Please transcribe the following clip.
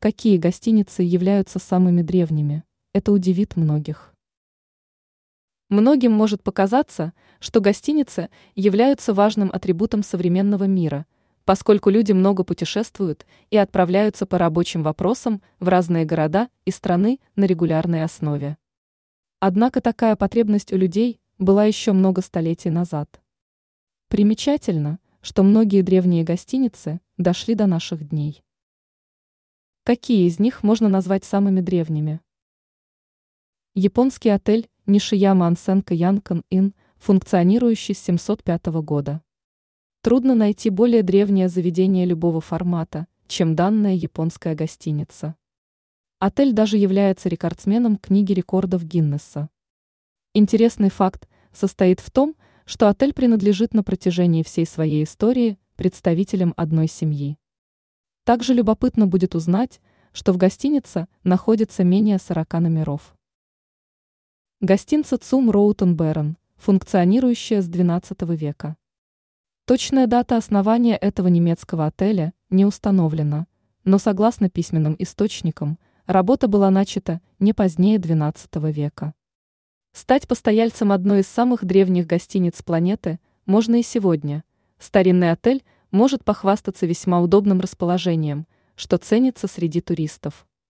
Какие гостиницы являются самыми древними? Это удивит многих. Многим может показаться, что гостиницы являются важным атрибутом современного мира, поскольку люди много путешествуют и отправляются по рабочим вопросам в разные города и страны на регулярной основе. Однако такая потребность у людей была еще много столетий назад. Примечательно, что многие древние гостиницы дошли до наших дней. Какие из них можно назвать самыми древними? Японский отель Нишияма Ансенка Янкан Ин, функционирующий с 705 года. Трудно найти более древнее заведение любого формата, чем данная японская гостиница. Отель даже является рекордсменом книги рекордов Гиннесса. Интересный факт состоит в том, что отель принадлежит на протяжении всей своей истории представителям одной семьи. Также любопытно будет узнать, что в гостинице находится менее 40 номеров. Гостиница ЦУМ Роутон Берн, функционирующая с XII века. Точная дата основания этого немецкого отеля не установлена, но согласно письменным источникам, работа была начата не позднее XII века. Стать постояльцем одной из самых древних гостиниц планеты можно и сегодня. Старинный отель – может похвастаться весьма удобным расположением, что ценится среди туристов.